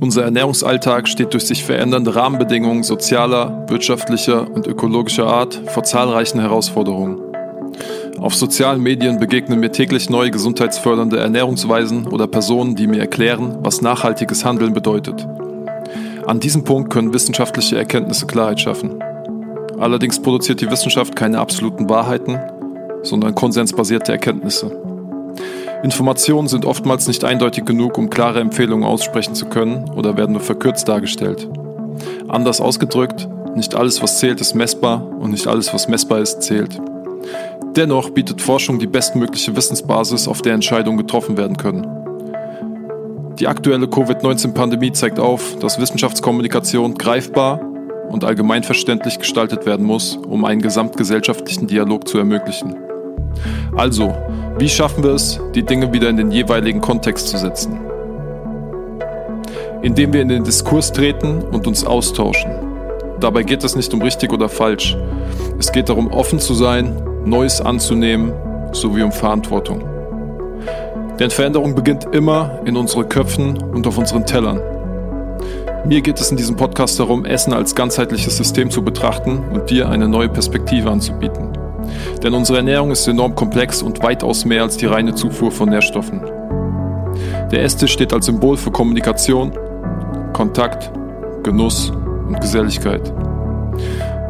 Unser Ernährungsalltag steht durch sich verändernde Rahmenbedingungen sozialer, wirtschaftlicher und ökologischer Art vor zahlreichen Herausforderungen. Auf sozialen Medien begegnen mir täglich neue gesundheitsfördernde Ernährungsweisen oder Personen, die mir erklären, was nachhaltiges Handeln bedeutet. An diesem Punkt können wissenschaftliche Erkenntnisse Klarheit schaffen. Allerdings produziert die Wissenschaft keine absoluten Wahrheiten, sondern konsensbasierte Erkenntnisse. Informationen sind oftmals nicht eindeutig genug, um klare Empfehlungen aussprechen zu können oder werden nur verkürzt dargestellt. Anders ausgedrückt, nicht alles, was zählt, ist messbar und nicht alles, was messbar ist, zählt. Dennoch bietet Forschung die bestmögliche Wissensbasis, auf der Entscheidungen getroffen werden können. Die aktuelle Covid-19-Pandemie zeigt auf, dass Wissenschaftskommunikation greifbar und allgemeinverständlich gestaltet werden muss, um einen gesamtgesellschaftlichen Dialog zu ermöglichen. Also, wie schaffen wir es, die Dinge wieder in den jeweiligen Kontext zu setzen? Indem wir in den Diskurs treten und uns austauschen. Dabei geht es nicht um richtig oder falsch. Es geht darum, offen zu sein, Neues anzunehmen, sowie um Verantwortung. Denn Veränderung beginnt immer in unseren Köpfen und auf unseren Tellern. Mir geht es in diesem Podcast darum, Essen als ganzheitliches System zu betrachten und dir eine neue Perspektive anzubieten. Denn unsere Ernährung ist enorm komplex und weitaus mehr als die reine Zufuhr von Nährstoffen. Der Esstisch steht als Symbol für Kommunikation, Kontakt, Genuss und Geselligkeit.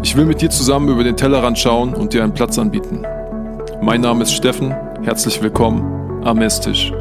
Ich will mit dir zusammen über den Tellerrand schauen und dir einen Platz anbieten. Mein Name ist Steffen, herzlich willkommen am Esstisch.